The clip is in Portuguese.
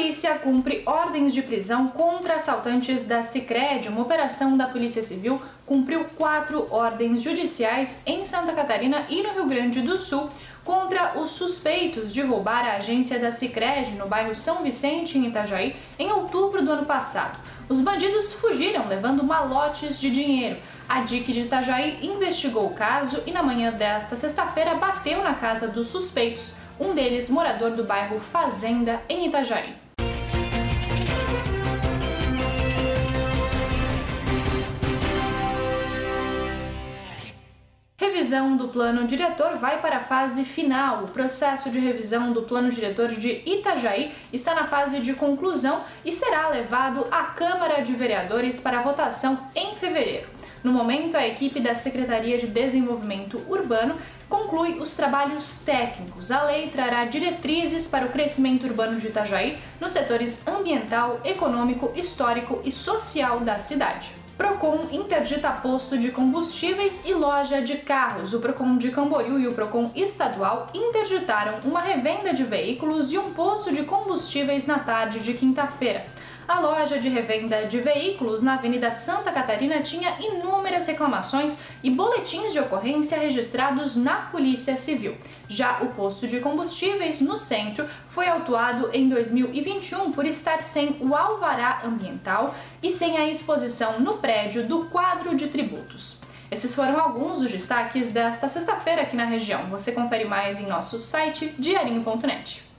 Polícia cumpre ordens de prisão contra assaltantes da Sicredi. Uma operação da Polícia Civil cumpriu quatro ordens judiciais em Santa Catarina e no Rio Grande do Sul contra os suspeitos de roubar a agência da Sicredi no bairro São Vicente, em Itajaí, em outubro do ano passado. Os bandidos fugiram levando malotes de dinheiro. A DIC de Itajaí investigou o caso e na manhã desta sexta-feira bateu na casa dos suspeitos um deles morador do bairro Fazenda, em Itajaí. Revisão do plano diretor vai para a fase final. O processo de revisão do plano diretor de Itajaí está na fase de conclusão e será levado à Câmara de Vereadores para votação em fevereiro. No momento, a equipe da Secretaria de Desenvolvimento Urbano conclui os trabalhos técnicos. A lei trará diretrizes para o crescimento urbano de Itajaí nos setores ambiental, econômico, histórico e social da cidade. Procon interdita posto de combustíveis e loja de carros. O Procon de Camboriú e o Procon estadual interditaram uma revenda de veículos e um posto de combustíveis na tarde de quinta-feira. A loja de revenda de veículos na Avenida Santa Catarina tinha inúmeras reclamações e boletins de ocorrência registrados na Polícia Civil. Já o posto de combustíveis no centro foi autuado em 2021 por estar sem o alvará ambiental e sem a exposição no prédio do quadro de tributos. Esses foram alguns dos destaques desta sexta-feira aqui na região. Você confere mais em nosso site diarinho.net.